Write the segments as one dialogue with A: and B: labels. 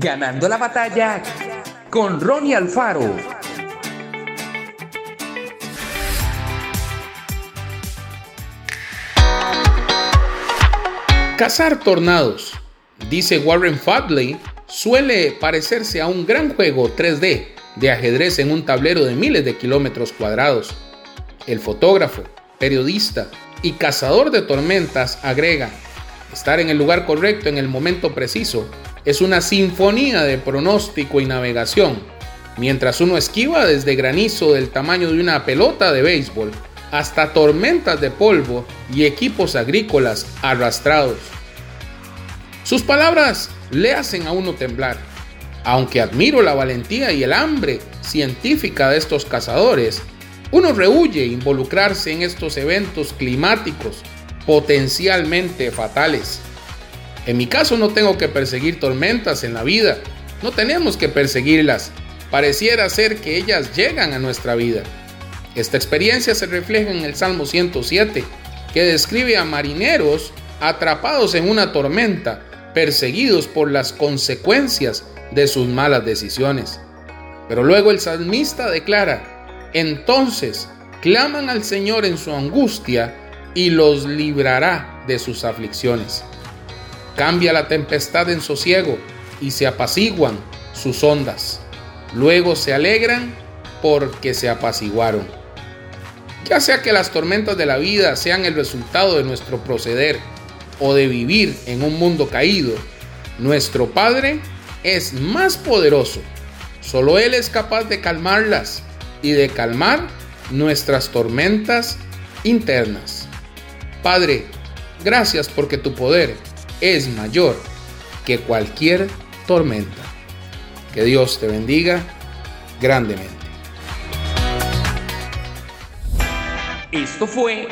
A: Ganando la batalla con Ronnie Alfaro.
B: Cazar tornados, dice Warren Fadley, suele parecerse a un gran juego 3D de ajedrez en un tablero de miles de kilómetros cuadrados. El fotógrafo, periodista y cazador de tormentas agrega, estar en el lugar correcto en el momento preciso es una sinfonía de pronóstico y navegación, mientras uno esquiva desde granizo del tamaño de una pelota de béisbol hasta tormentas de polvo y equipos agrícolas arrastrados. Sus palabras le hacen a uno temblar. Aunque admiro la valentía y el hambre científica de estos cazadores, uno rehuye involucrarse en estos eventos climáticos potencialmente fatales. En mi caso no tengo que perseguir tormentas en la vida, no tenemos que perseguirlas, pareciera ser que ellas llegan a nuestra vida. Esta experiencia se refleja en el Salmo 107, que describe a marineros atrapados en una tormenta, perseguidos por las consecuencias de sus malas decisiones. Pero luego el salmista declara, entonces claman al Señor en su angustia y los librará de sus aflicciones. Cambia la tempestad en sosiego y se apaciguan sus ondas. Luego se alegran porque se apaciguaron. Ya sea que las tormentas de la vida sean el resultado de nuestro proceder o de vivir en un mundo caído, nuestro Padre es más poderoso. Solo Él es capaz de calmarlas y de calmar nuestras tormentas internas. Padre, gracias porque tu poder es mayor que cualquier tormenta. Que Dios te bendiga grandemente.
A: Esto fue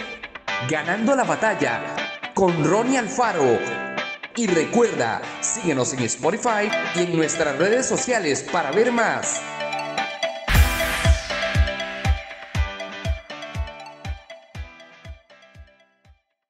A: Ganando la batalla con Ronnie Alfaro. Y recuerda, síguenos en Spotify y en nuestras redes sociales para ver más.